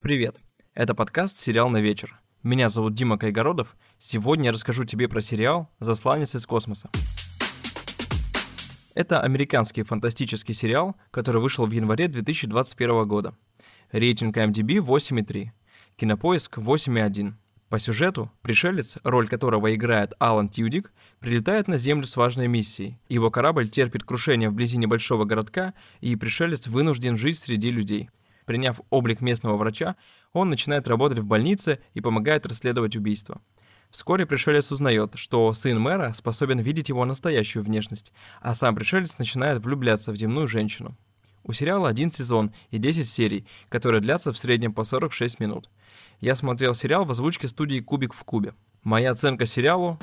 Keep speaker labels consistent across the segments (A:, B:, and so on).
A: Привет! Это подкаст «Сериал на вечер». Меня зовут Дима Кайгородов. Сегодня я расскажу тебе про сериал «Засланец из космоса». Это американский фантастический сериал, который вышел в январе 2021 года. Рейтинг IMDb 8,3. Кинопоиск 8,1. По сюжету, пришелец, роль которого играет Алан Тьюдик, прилетает на Землю с важной миссией. Его корабль терпит крушение вблизи небольшого городка, и пришелец вынужден жить среди людей – Приняв облик местного врача, он начинает работать в больнице и помогает расследовать убийство. Вскоре пришелец узнает, что сын мэра способен видеть его настоящую внешность, а сам пришелец начинает влюбляться в земную женщину. У сериала один сезон и 10 серий, которые длятся в среднем по 46 минут. Я смотрел сериал в озвучке студии «Кубик в кубе». Моя оценка сериалу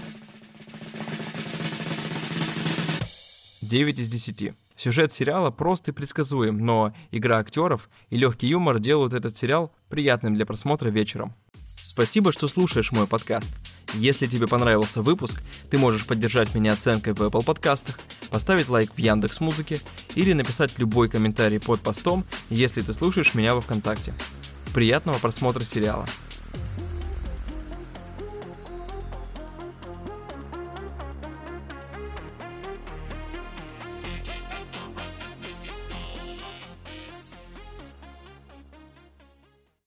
A: 9 из 10. Сюжет сериала прост и предсказуем, но игра актеров и легкий юмор делают этот сериал приятным для просмотра вечером. Спасибо, что слушаешь мой подкаст. Если тебе понравился выпуск, ты можешь поддержать меня оценкой в Apple подкастах, поставить лайк в Яндекс Музыке или написать любой комментарий под постом, если ты слушаешь меня во Вконтакте. Приятного просмотра сериала.